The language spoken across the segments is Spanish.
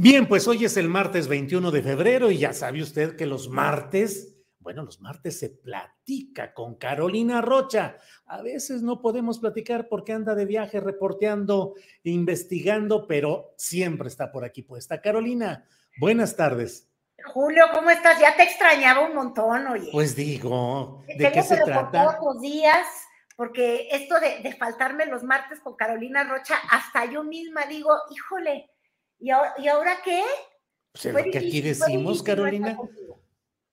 Bien, pues hoy es el martes 21 de febrero y ya sabe usted que los martes, bueno, los martes se platica con Carolina Rocha. A veces no podemos platicar porque anda de viaje reporteando, investigando, pero siempre está por aquí puesta. Carolina, buenas tardes. Julio, ¿cómo estás? Ya te extrañaba un montón, oye. Pues digo, ¿de qué se trata? Todos los días, porque esto de, de faltarme los martes con Carolina Rocha, hasta yo misma digo, híjole, ¿Y ahora, qué? Pues es lo que aquí decimos, Carolina.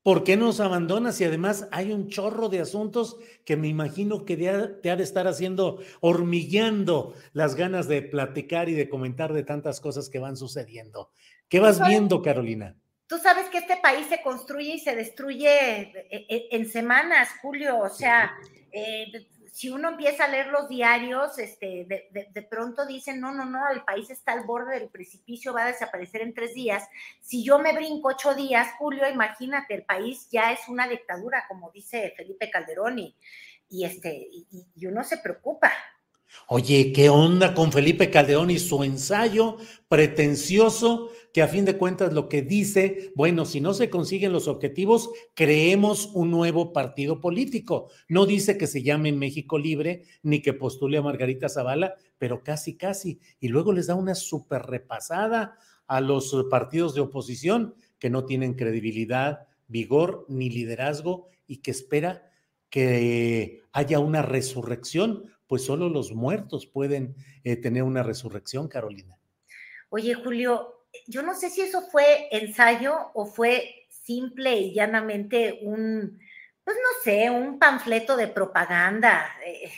¿Por qué nos abandonas? Y además hay un chorro de asuntos que me imagino que te ha de estar haciendo, hormigueando las ganas de platicar y de comentar de tantas cosas que van sucediendo. ¿Qué vas viendo, Carolina? Tú sabes que este país se construye y se destruye eh, eh, en semanas, Julio. O sea, eh, si uno empieza a leer los diarios, este, de, pronto dicen, no, no, no, el país está al borde del precipicio, va a desaparecer en tres días. Si yo me brinco ocho días, Julio, imagínate, el país ya es una dictadura, como dice Felipe Calderón, y, este, y uno se preocupa. Oye, ¿qué onda con Felipe Calderón y su ensayo pretencioso que a fin de cuentas lo que dice, bueno, si no se consiguen los objetivos, creemos un nuevo partido político. No dice que se llame México Libre ni que postule a Margarita Zavala, pero casi, casi. Y luego les da una súper repasada a los partidos de oposición que no tienen credibilidad, vigor ni liderazgo y que espera que haya una resurrección pues solo los muertos pueden eh, tener una resurrección, Carolina. Oye, Julio, yo no sé si eso fue ensayo o fue simple y llanamente un, pues no sé, un panfleto de propaganda. Eh,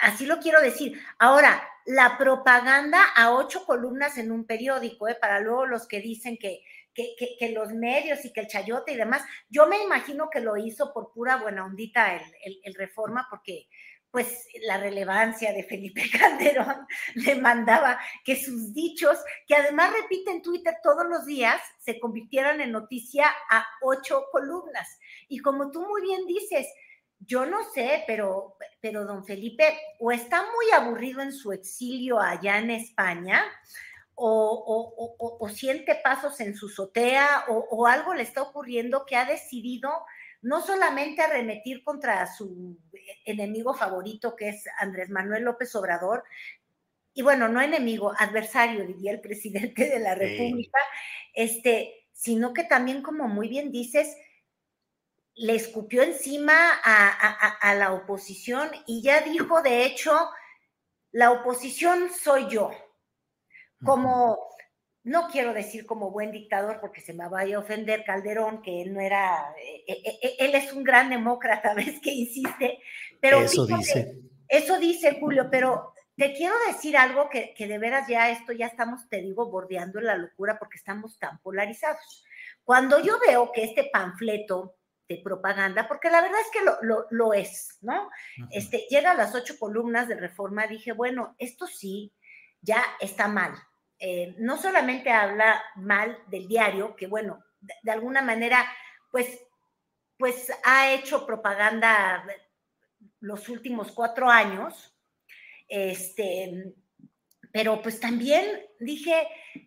así lo quiero decir. Ahora, la propaganda a ocho columnas en un periódico, eh, para luego los que dicen que, que, que, los medios y que el chayote y demás, yo me imagino que lo hizo por pura buena ondita el, el Reforma, porque pues la relevancia de Felipe Calderón le mandaba que sus dichos, que además repite en Twitter todos los días, se convirtieran en noticia a ocho columnas. Y como tú muy bien dices, yo no sé, pero, pero don Felipe o está muy aburrido en su exilio allá en España, o, siente pasos en su sotea, o algo le está ocurriendo que ha decidido no solamente arremetir contra su enemigo favorito, que es Andrés Manuel López Obrador, y bueno, no enemigo, adversario, diría el presidente de la República, este, sino que también, como muy bien dices, le escupió encima a, la oposición y ya dijo, de hecho, la oposición soy yo. Como, no quiero decir como buen dictador porque se me vaya a ofender Calderón, que él no era, eh, eh, eh, él es un gran demócrata, ves que insiste, pero eso dice. Eso dice Julio, pero te quiero decir algo que, de veras ya esto ya estamos, te digo, bordeando en la locura porque estamos tan polarizados. Cuando yo veo que este panfleto de propaganda, porque la verdad es que lo, lo, es, ¿no? Este, llega a las ocho columnas de reforma, dije, bueno, esto sí, ya está mal, eh, no solamente habla mal del diario, que bueno, de, alguna manera, pues, pues ha hecho propaganda los últimos cuatro años, este, pero pues también dije,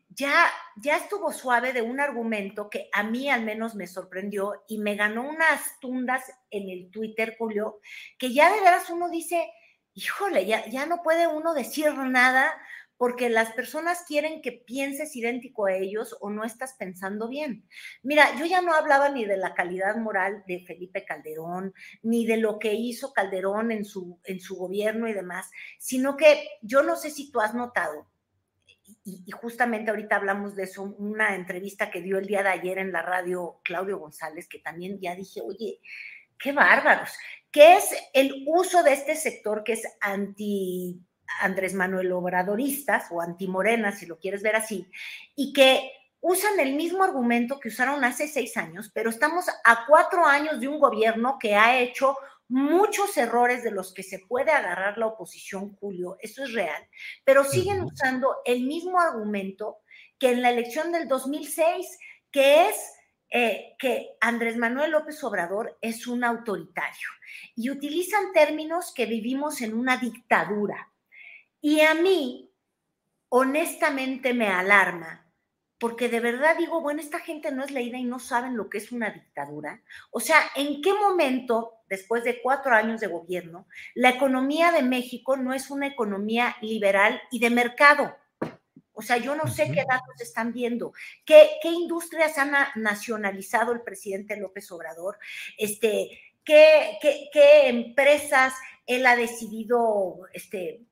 ya, ya estuvo suave de un argumento que a mí al menos me sorprendió y me ganó unas tundas en el Twitter, Julio, que ya de veras uno dice, híjole, ya, ya no puede uno decir nada porque las personas quieren que pienses idéntico a ellos o no estás pensando bien. Mira, yo ya no hablaba ni de la calidad moral de Felipe Calderón, ni de lo que hizo Calderón en su, en su gobierno y demás, sino que yo no sé si tú has notado, y, y, justamente ahorita hablamos de eso, una entrevista que dio el día de ayer en la radio Claudio González, que también ya dije, oye, qué bárbaros, que es el uso de este sector que es anti Andrés Manuel Obradoristas o antimorenas, si lo quieres ver así, y que usan el mismo argumento que usaron hace seis años, pero estamos a cuatro años de un gobierno que ha hecho muchos errores de los que se puede agarrar la oposición, Julio, eso es real, pero siguen usando el mismo argumento que en la elección del 2006, que es eh, que Andrés Manuel López Obrador es un autoritario y utilizan términos que vivimos en una dictadura. Y a mí, honestamente, me alarma, porque de verdad digo, bueno, esta gente no es leída y no saben lo que es una dictadura. O sea, ¿en qué momento, después de cuatro años de gobierno, la economía de México no es una economía liberal y de mercado? O sea, yo no sé qué datos están viendo, qué, qué industrias han nacionalizado el presidente López Obrador, este, qué, qué, qué empresas él ha decidido este,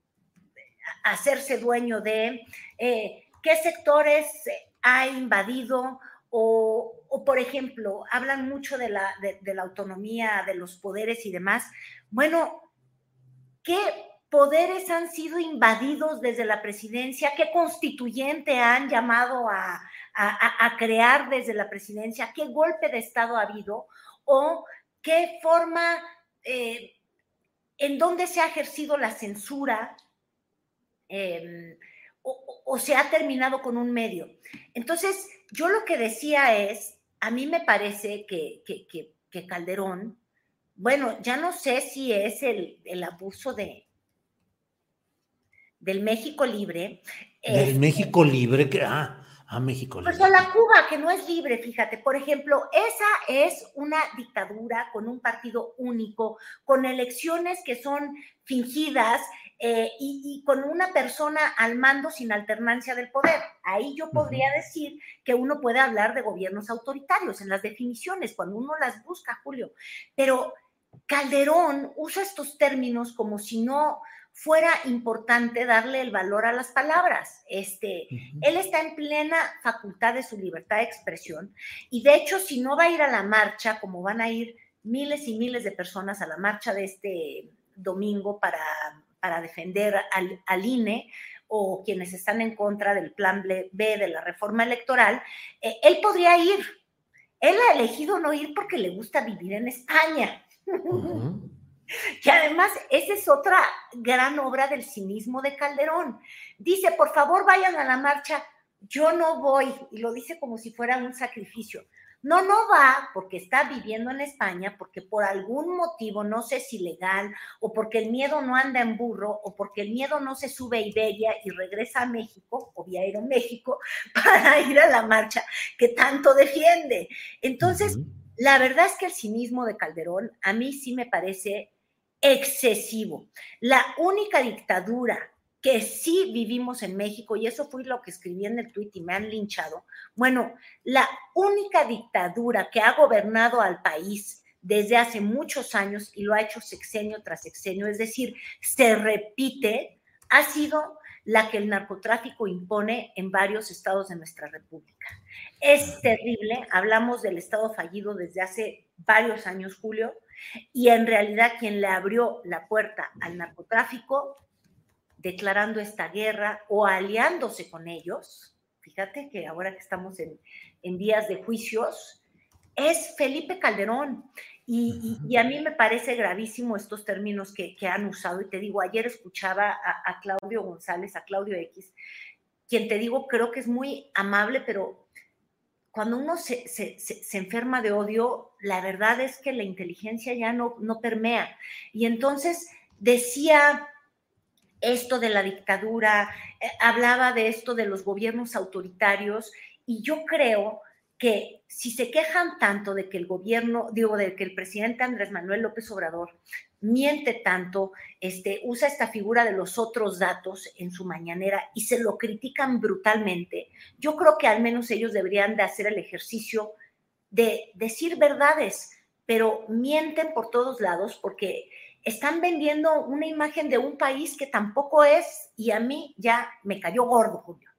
hacerse dueño de, eh, qué sectores ha invadido o, por ejemplo, hablan mucho de la, autonomía de los poderes y demás. Bueno, ¿qué poderes han sido invadidos desde la presidencia? ¿Qué constituyente han llamado a, a, crear desde la presidencia? ¿Qué golpe de Estado ha habido? ¿O qué forma, eh, en dónde se ha ejercido la censura? Em, o, se ha terminado con un medio. Entonces, yo lo que decía es, a mí me parece que, que, Calderón, bueno, ya no sé si es el, el abuso de del México libre. Del este México libre, que, ah, a México libre. Pues a la Cuba, que no es libre, fíjate, por ejemplo, esa es una dictadura con un partido único, con elecciones que son fingidas, eh, y, con una persona al mando sin alternancia del poder. Ahí yo podría decir que uno puede hablar de gobiernos autoritarios en las definiciones, cuando uno las busca, Julio. Pero Calderón usa estos términos como si no fuera importante darle el valor a las palabras. Este, Él está en plena facultad de su libertad de expresión y de hecho si no va a ir a la marcha, como van a ir miles y miles de personas a la marcha de este domingo para para defender al, INE o quienes están en contra del plan B de la reforma electoral, eh, él podría ir. Él ha elegido no ir porque le gusta vivir en España. Y además, esa es otra gran obra del cinismo de Calderón. Dice, por favor, vayan a la marcha. Yo no voy, y lo dice como si fuera un sacrificio. No, no va porque está viviendo en España, porque por algún motivo, no sé si legal, o porque el miedo no anda en burro, o porque el miedo no se sube a Iberia y regresa a México, o vía México, para ir a la marcha que tanto defiende. Entonces, la verdad es que el cinismo de Calderón a mí sí me parece excesivo. La única dictadura que sí vivimos en México, y eso fue lo que escribí en el tuit y me han linchado. Bueno, la única dictadura que ha gobernado al país desde hace muchos años y lo ha hecho sexenio tras sexenio, es decir, se repite, ha sido la que el narcotráfico impone en varios estados de nuestra república. Es terrible, hablamos del estado fallido desde hace varios años, Julio, y en realidad quien le abrió la puerta al narcotráfico declarando esta guerra o aliándose con ellos, fíjate que ahora que estamos en, en días de juicios, es Felipe Calderón. Y, a mí me parece gravísimo estos términos que, han usado. Y te digo, ayer escuchaba a, Claudio González, a Claudio X, quien te digo, creo que es muy amable, pero cuando uno se, se, se, enferma de odio, la verdad es que la inteligencia ya no, no permea. Y entonces decía esto de la dictadura, eh, hablaba de esto de los gobiernos autoritarios y yo creo que si se quejan tanto de que el gobierno, digo, de que el presidente Andrés Manuel López Obrador miente tanto, este, usa esta figura de los otros datos en su mañanera y se lo critican brutalmente, yo creo que al menos ellos deberían de hacer el ejercicio de decir verdades, pero mienten por todos lados porque están vendiendo una imagen de un país que tampoco es y a mí ya me cayó gordo, Julio.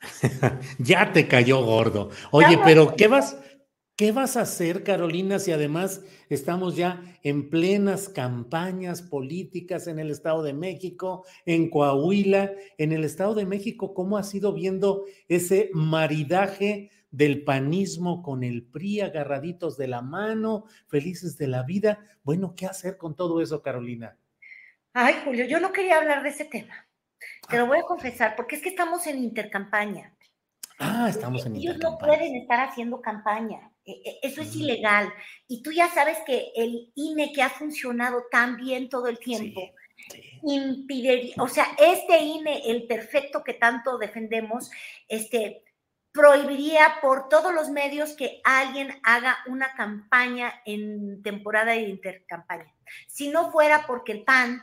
ya te cayó gordo. Oye, pero ¿qué vas, ¿qué vas a hacer, Carolina, si además estamos ya en plenas campañas políticas en el Estado de México, en Coahuila, en el Estado de México? ¿Cómo has ido viendo ese maridaje del panismo con el PRI, agarraditos de la mano, felices de la vida? Bueno, ¿qué hacer con todo eso, Carolina? Ay, Julio, yo no quería hablar de ese tema. Te lo voy a confesar, porque es que estamos en intercampaña. Ah, estamos en Ellos no pueden estar haciendo campaña. E, e, eso es ilegal. Y tú ya sabes que el INE que ha funcionado tan bien todo el tiempo, impide, o sea, este INE, el perfecto que tanto defendemos, este, prohibiría por todos los medios que alguien haga una campaña en temporada de intercampaña. Si no fuera porque el PAN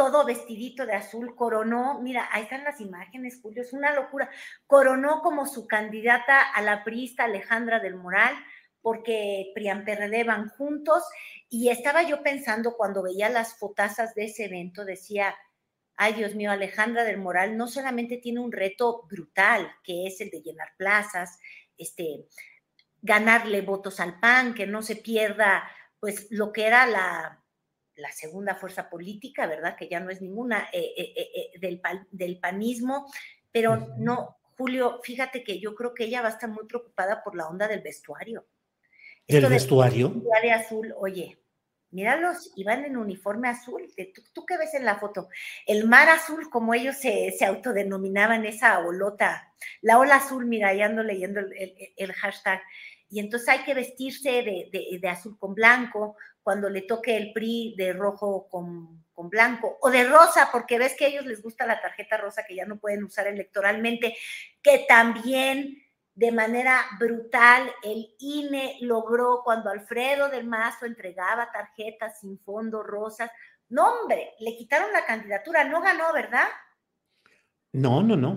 todo vestidito de azul, coronó, mira, ahí están las imágenes, Julio, es una locura, coronó como su candidata a la priista Alejandra del Moral, porque Prian PRD van juntos, y estaba yo pensando cuando veía las fotazas de ese evento, decía, ay Dios mío, Alejandra del Moral no solamente tiene un reto brutal, que es el de llenar plazas, este, ganarle votos al PAN, que no se pierda pues lo que era la la segunda fuerza política, ¿verdad? Que ya no es ninguna eh, eh, eh, del, del, panismo, pero no, Julio, fíjate que yo creo que ella va a estar muy preocupada por la onda del vestuario. ¿Del vestuario? De azul, oye, míralos, iban en uniforme azul. ¿Tú, ¿Tú, qué ves en la foto? El mar azul, como ellos se, se autodenominaban esa olota, la ola azul, mira, ahí ando leyendo el, el, hashtag. Y entonces hay que vestirse de, de, de, azul con blanco, cuando le toque el PRI de rojo con, con, blanco, o de rosa, porque ves que a ellos les gusta la tarjeta rosa que ya no pueden usar electoralmente, que también de manera brutal el INE logró cuando Alfredo del Mazo entregaba tarjetas sin fondo rosas. No, hombre, le quitaron la candidatura, no ganó, ¿verdad? No, no, no.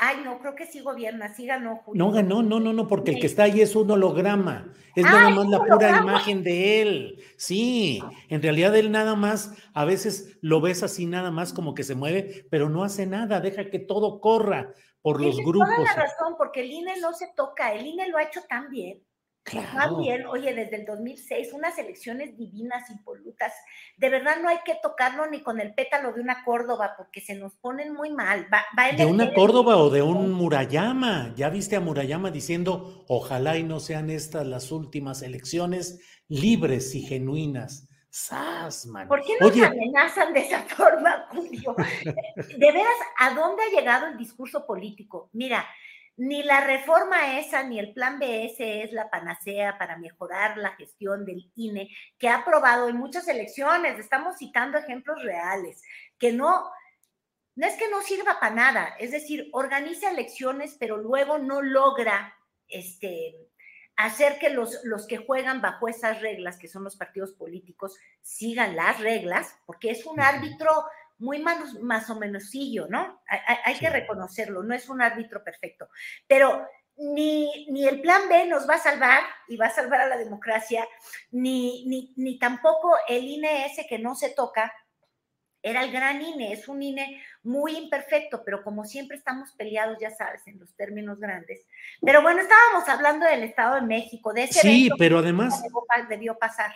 Ay, no, creo que sí gobierna, sí ganó. Julio. No ganó, no, no, no, porque el que está ahí es un holograma, es nada más la pura imagen de él. Sí, en realidad él nada más, a veces lo ves así nada más como que se mueve, pero no hace nada, deja que todo corra por los grupos. Toda la razón, porque el INE no se toca, el INE lo ha hecho tan bien. Claro. Bien, oye, desde el 2006, unas elecciones divinas, impolutas. De verdad no hay que tocarlo ni con el pétalo de una Córdoba, porque se nos ponen muy mal. Va, va de una Córdoba o de un Murayama. Ya viste a Murayama diciendo, ojalá y no sean estas las últimas elecciones libres y genuinas. ¡Sas, man! ¿Por qué nos Oye, amenazan de esa forma, Julio? De veras, ¿a dónde ha llegado el discurso político? Mira, ni la reforma esa ni el plan BS es la panacea para mejorar la gestión del INE que ha aprobado en muchas elecciones. Estamos citando ejemplos reales, que no, no es que no sirva para nada, es decir, organiza elecciones, pero luego no logra este, hacer que los, los que juegan bajo esas reglas, que son los partidos políticos, sigan las reglas, porque es un árbitro muy más, más o meноsillo, ¿no? Hay, que reconocerlo, no es un árbitro perfecto, pero ni, ni, el plan B nos va a salvar y va a salvar a la democracia, ni, ni, ni tampoco el INE ese que no se toca, era el gran INE, es un INE muy imperfecto, pero como siempre estamos peleados, ya sabes, en los términos grandes. Pero bueno, estábamos hablando del Estado de México, de ese Sí, pero además debió pasar.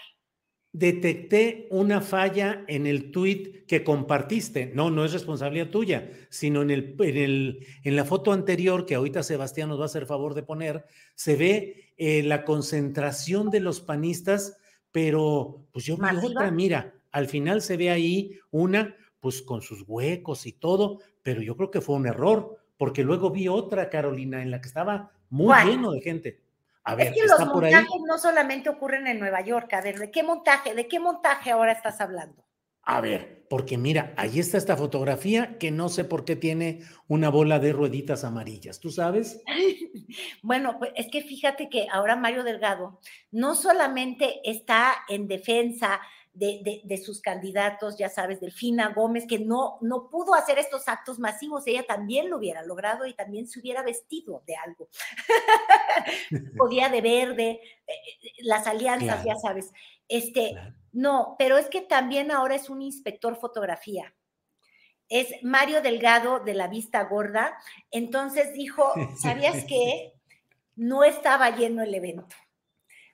Detecté una falla en el tuit que compartiste. No, no es responsabilidad tuya, sino en, el, en, el, en la foto anterior, que ahorita Sebastián nos va a hacer favor de poner, se ve eh, la concentración de los panistas, pero pues yo vi otra, mira, al final se ve ahí una, pues con sus huecos y todo, pero yo creo que fue un error, porque luego vi otra, Carolina, en la que estaba muy lleno de gente. A ver, es que los montajes no solamente ocurren en Nueva York. A ver, ¿de qué montaje? ¿De qué montaje ahora estás hablando? A ver, porque mira, ahí está esta fotografía que no sé por qué tiene una bola de rueditas amarillas. ¿Tú sabes? bueno, pues es que fíjate que ahora Mario Delgado no solamente está en defensa de, sus candidatos, ya sabes, Delfina Gómez, que no, no pudo hacer estos actos masivos, ella también lo hubiera logrado y también se hubiera vestido de algo. Podía de verde, eh, eh, las alianzas, ya sabes. Este, no, pero es que también ahora es un inspector fotografía. Es Mario Delgado de la Vista Gorda. Entonces dijo, ¿sabías qué? No estaba lleno el evento.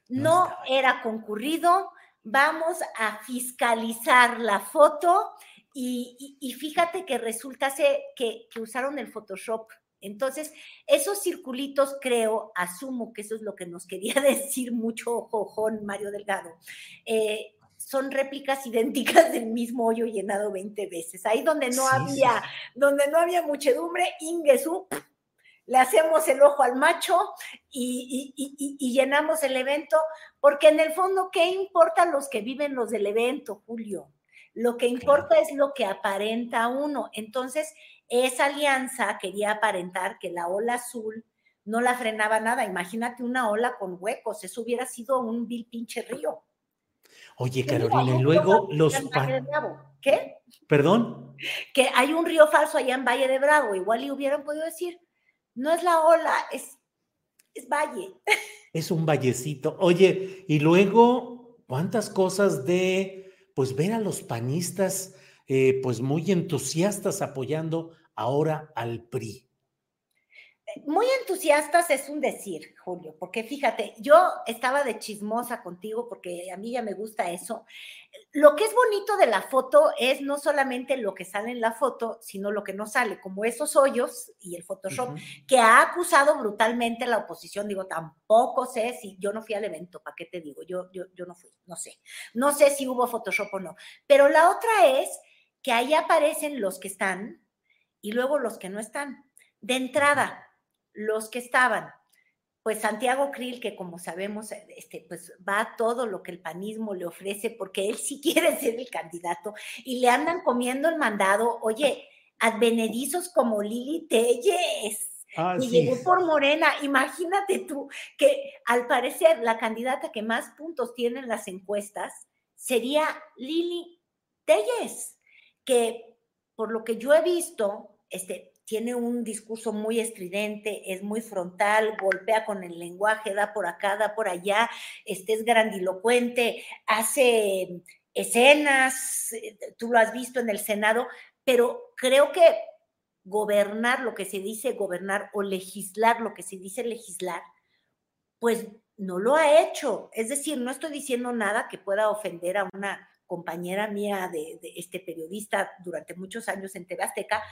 No era concurrido, vamos a fiscalizar la foto y, fíjate que resulta que, que usaron el Photoshop. Entonces, esos circulitos creo, asumo que eso es lo que nos quería decir mucho Jojón Mario Delgado, eh, son réplicas idénticas del mismo hoyo llenado 20 veces. Ahí donde no había, donde no había muchedumbre, le hacemos el ojo al macho y, llenamos el evento, porque en el fondo, ¿qué importan los que viven los del evento, Julio? Lo que importa es lo que aparenta uno. Entonces, esa alianza quería aparentar que la ola azul no la frenaba nada. Imagínate una ola con huecos, eso hubiera sido un vil pinche río. Oye, Carolina, y luego los... ¿Qué? ¿Perdón? Que hay un río falso allá en Valle de Bravo, igual y hubieran podido decir, no es la ola, es, es valle. Es un vallecito. Oye, y luego, ¿cuántas cosas de, pues, ver a los panistas, eh, pues, muy entusiastas apoyando ahora al PRI? Muy entusiastas es un decir, Julio, porque fíjate, yo estaba de chismosa contigo porque a mí ya me gusta eso. Lo que es bonito de la foto es no solamente lo que sale en la foto, sino lo que no sale, como esos hoyos y el Photoshop, que ha acusado brutalmente la oposición. Digo, tampoco sé si yo no fui al evento, ¿para qué te digo? Yo, yo, yo no fui, no sé. No sé si hubo Photoshop o no. Pero la otra es que ahí aparecen los que están y luego los que no están. De entrada, los que estaban. Pues Santiago Krill, que como sabemos, este, pues va a todo lo que el panismo le ofrece, porque él sí quiere ser el candidato, y le andan comiendo el mandado, oye, advenedizos como Lili Telles, ah, y llegó por Morena. Imagínate tú que al parecer la candidata que más puntos tiene en las encuestas sería Lili Telles, que por lo que yo he visto, este, tiene un discurso muy estridente, es muy frontal, golpea con el lenguaje, da por acá, da por allá, este es grandilocuente, hace escenas, eh, tú lo has visto en el Senado, pero creo que gobernar lo que se dice gobernar o legislar lo que se dice legislar, pues no lo ha hecho. Es decir, no estoy diciendo nada que pueda ofender a una compañera mía de, este periodista durante muchos años en TV Azteca,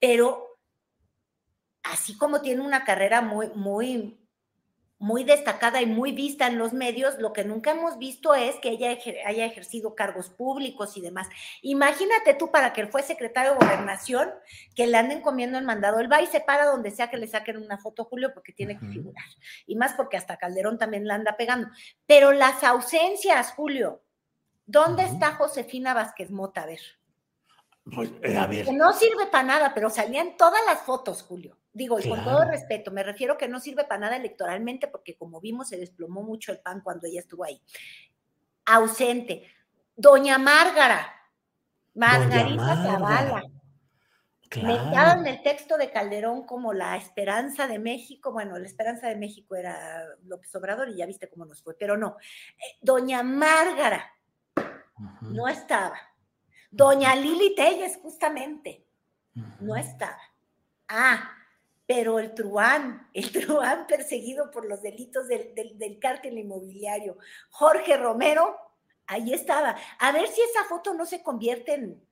pero así como tiene una carrera muy, muy, muy destacada y muy vista en los medios, lo que nunca hemos visto es que ella haya ejercido cargos públicos y demás. Imagínate tú para que él fue secretario de gobernación, que le anden comiendo el mandado. Él va y se para donde sea que le saquen una foto, Julio, porque tiene que figurar. Y más porque hasta Calderón también la anda pegando. Pero las ausencias, Julio, ¿dónde está Josefina Vázquez Mota? A ver. Pues, eh, a ver. Que no sirve para nada, pero salían todas las fotos, Julio. Digo, y con todo respeto, me refiero que no sirve para nada electoralmente, porque como vimos, se desplomó mucho el pan cuando ella estuvo ahí. Ausente. Doña Márgara. Margarita Zavala. Claro. en el texto de Calderón como la esperanza de México. Bueno, la esperanza de México era López Obrador y ya viste cómo nos fue, pero no. Eh, Doña Márgara no estaba. Doña Lili Telles, justamente, no estaba. Ah, pero el Truán, el Truán perseguido por los delitos del, del, cártel inmobiliario, Jorge Romero, ahí estaba. A ver si esa foto no se convierte en,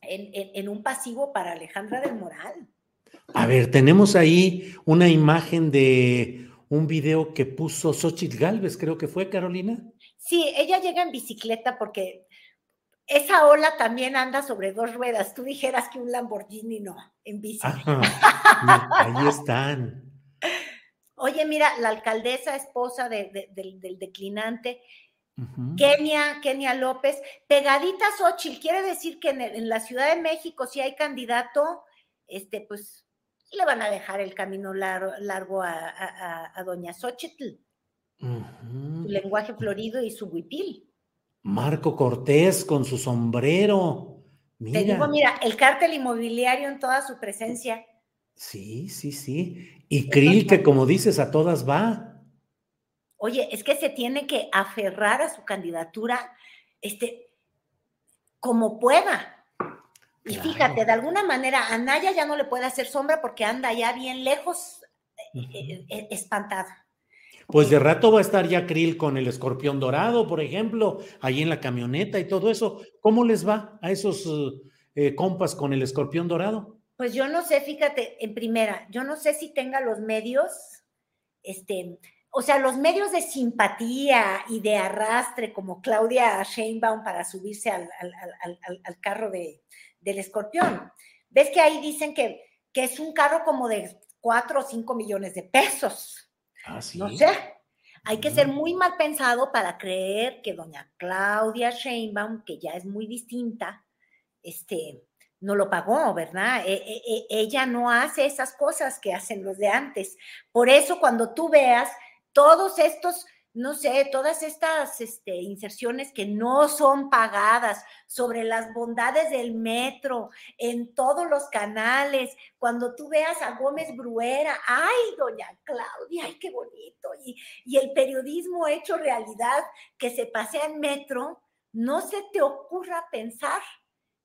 en, un pasivo para Alejandra del Moral. A ver, tenemos ahí una imagen de un video que puso Xochitl Galvez, creo que fue, Carolina. Sí, ella llega en bicicleta porque esa ola también anda sobre dos ruedas. Tú dijeras que un Lamborghini no, en bici. ahí están. Oye, mira, la alcaldesa, esposa del declinante, Kenia, Kenia López, pegadita Xochitl, quiere decir que en, la Ciudad de México, si hay candidato, este, pues le van a dejar el camino largo, a, doña Xochitl. Su lenguaje florido y su huipil. Marco Cortés con su sombrero. Mira. Te digo, mira, el cártel inmobiliario en toda su presencia. Sí, sí, sí. Y Krill, que como dices, a todas va. Oye, es que se tiene que aferrar a su candidatura, este, como pueda. Y fíjate, de alguna manera, a Naya ya no le puede hacer sombra porque anda ya bien lejos, eh, espantada. Pues de rato va a estar ya Krill con el escorpión dorado, por ejemplo, ahí en la camioneta y todo eso. ¿Cómo les va a esos eh, compas con el escorpión dorado? Pues yo no sé, fíjate, en primera, yo no sé si tenga los medios, este, o sea, los medios de simpatía y de arrastre como Claudia Sheinbaum para subirse al, carro de, del escorpión. ¿Ves que ahí dicen que, que es un carro como de cuatro o cinco millones de pesos? Ah, no sé. Hay que ser muy mal pensado para creer que doña Claudia Sheinbaum, que ya es muy distinta, este, no lo pagó, ¿verdad? E, e, e, ella no hace esas cosas que hacen los de antes. Por eso cuando tú veas todos estos no sé, todas estas este, inserciones que no son pagadas sobre las bondades del metro, en todos los canales, cuando tú veas a Gómez Bruera, ay, doña Claudia, ay, qué bonito, y, y el periodismo hecho realidad que se pasea en metro, no se te ocurra pensar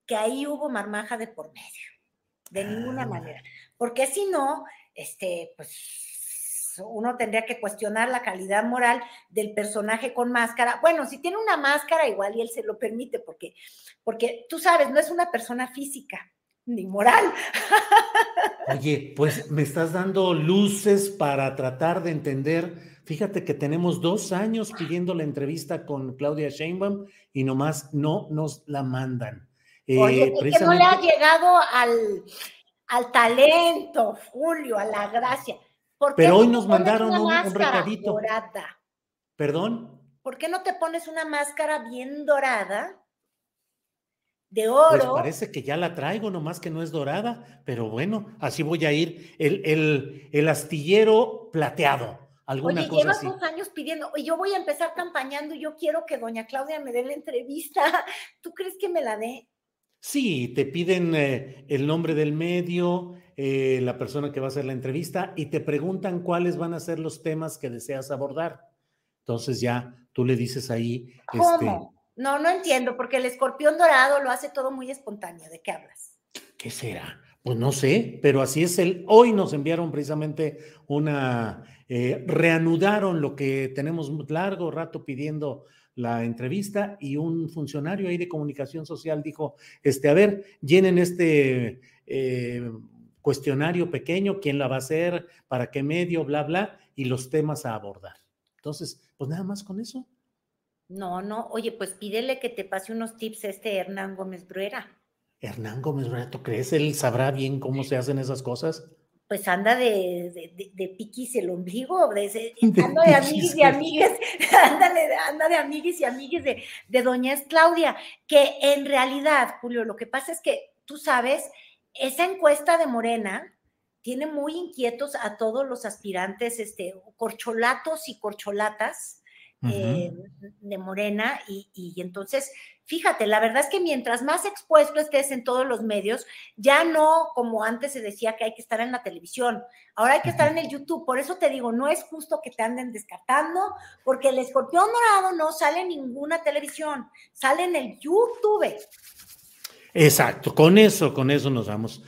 que ahí hubo marmaja de por medio, de ninguna ah. manera, porque si no, este, pues uno tendría que cuestionar la calidad moral del personaje con máscara. Bueno, si tiene una máscara, igual y él se lo permite, porque, porque tú sabes, no es una persona física ni moral. Oye, pues me estás dando luces para tratar de entender. Fíjate que tenemos dos años pidiendo la entrevista con Claudia Sheinbaum y nomás no nos la mandan. Oye, eh, que no le ha llegado al, al talento, Julio, a la gracia. Pero hoy nos mandaron un, recadito. Dorada? ¿Perdón? ¿Por qué no te pones una máscara bien dorada? De pues oro. Pues parece que ya la traigo, nomás que no es dorada, pero bueno, así voy a ir. El, el, el astillero plateado. Alguna Oye, cosa llevas así. dos años pidiendo, y yo voy a empezar campañando y yo quiero que doña Claudia me dé la entrevista. ¿Tú crees que me la dé? Sí, te piden eh, el nombre del medio, eh, la persona que va a hacer la entrevista y te preguntan cuáles van a ser los temas que deseas abordar. Entonces ya tú le dices ahí. ¿Cómo? Este, no, no entiendo, porque el escorpión dorado lo hace todo muy espontáneo. ¿De qué hablas? ¿Qué será? Pues no sé, pero así es el. Hoy nos enviaron precisamente una. Eh, reanudaron lo que tenemos largo rato pidiendo la entrevista y un funcionario ahí de comunicación social dijo, este, a ver, llenen este eh, cuestionario pequeño, quién la va a hacer, para qué medio, bla, bla, y los temas a abordar. Entonces, pues nada más con eso. No, no, oye, pues pídele que te pase unos tips a este Hernán Gómez Bruera. Hernán Gómez Bruera, ¿tú crees? Él sabrá bien cómo se hacen esas cosas. pues anda de, de, piquis el ombligo, de, anda de amiguis y amigues, anda de, anda de amiguis y amigues de, de doña Claudia, que en realidad, Julio, lo que pasa es que tú sabes, esa encuesta de Morena tiene muy inquietos a todos los aspirantes, este, corcholatos y corcholatas eh, de Morena, y, y entonces fíjate, la verdad es que mientras más expuesto estés en todos los medios, ya no como antes se decía que hay que estar en la televisión, ahora hay que estar en el YouTube. Por eso te digo, no es justo que te anden descartando, porque el escorpión dorado no sale en ninguna televisión, sale en el YouTube. Exacto, con eso, con eso nos vamos.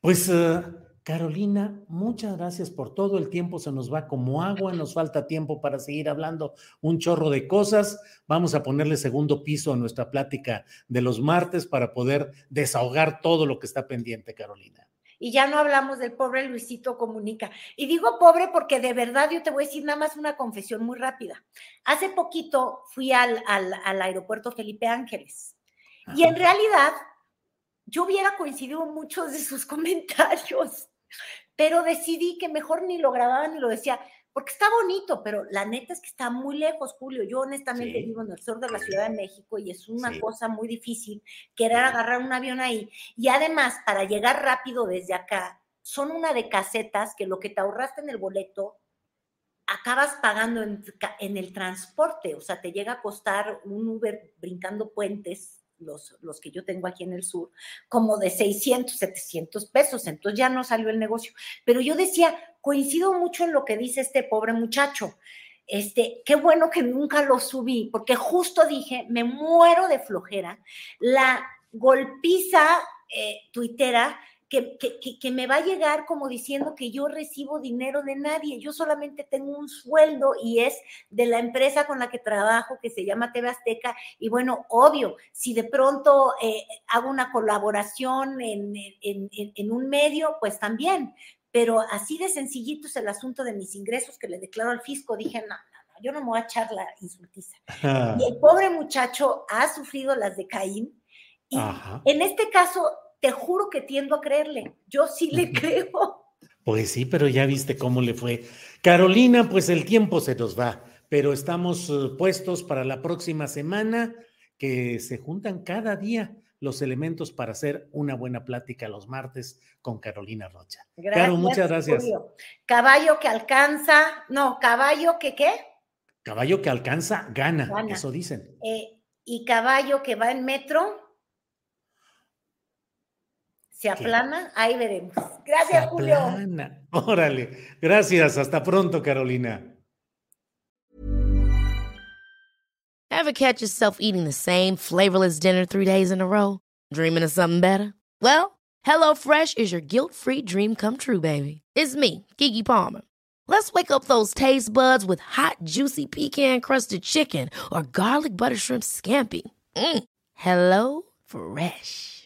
Pues uh, Carolina, muchas gracias por todo. El tiempo se nos va como agua, nos falta tiempo para seguir hablando un chorro de cosas. Vamos a ponerle segundo piso a nuestra plática de los martes para poder desahogar todo lo que está pendiente, Carolina. Y ya no hablamos del pobre Luisito Comunica. Y digo pobre porque de verdad yo te voy a decir nada más una confesión muy rápida. Hace poquito fui al, al, aeropuerto Felipe Ángeles. Y en realidad yo hubiera coincidido muchos de sus comentarios pero decidí que mejor ni lo grababa ni lo decía, porque está bonito, pero la neta es que está muy lejos, Julio. Yo honestamente vivo en el sur de la Ciudad de México y es una cosa muy difícil querer agarrar un avión ahí. Y además, para llegar rápido desde acá, son una de casetas que lo que te ahorraste en el boleto, acabas pagando en, en el transporte. O sea, te llega a costar un Uber brincando puentes los, los, que yo tengo aquí en el sur, como de 600, 700 pesos. Entonces ya no salió el negocio. Pero yo decía, coincido mucho en lo que dice este pobre muchacho. Este, qué bueno que nunca lo subí, porque justo dije, me muero de flojera. La golpiza eh, tuitera que, que, me va a llegar como diciendo que yo recibo dinero de nadie, yo solamente tengo un sueldo y es de la empresa con la que trabajo, que se llama TV Azteca, y bueno, obvio, si de pronto eh, hago una colaboración en, en, en, un medio, pues también, pero así de sencillito es el asunto de mis ingresos que le declaro al fisco, dije, no, no, no yo no me voy a echar la insultiza. Y el pobre muchacho ha sufrido las de Caín, y en este caso te juro que tiendo a creerle. Yo sí le creo. Pues sí, pero ya viste cómo le fue. Carolina, pues el tiempo se nos va, pero estamos eh, puestos para la próxima semana que se juntan cada día los elementos para hacer una buena plática los martes con Carolina Rocha. Gracias, muchas gracias. Caballo que alcanza, no, caballo que qué? Caballo que alcanza, gana, eso dicen. Eh, y caballo que va en metro, se aplana, ahí veremos. Gracias, se Julio. Órale, gracias. Hasta pronto, Carolina. Ever catch yourself eating the same flavorless dinner three days in a row? Dreaming of something better? Well, HelloFresh is your guilt-free dream come true, baby. It's me, Kiki Palmer. Let's wake up those taste buds with hot, juicy pecan-crusted chicken or garlic butter shrimp scampi. Mm. Hello Fresh.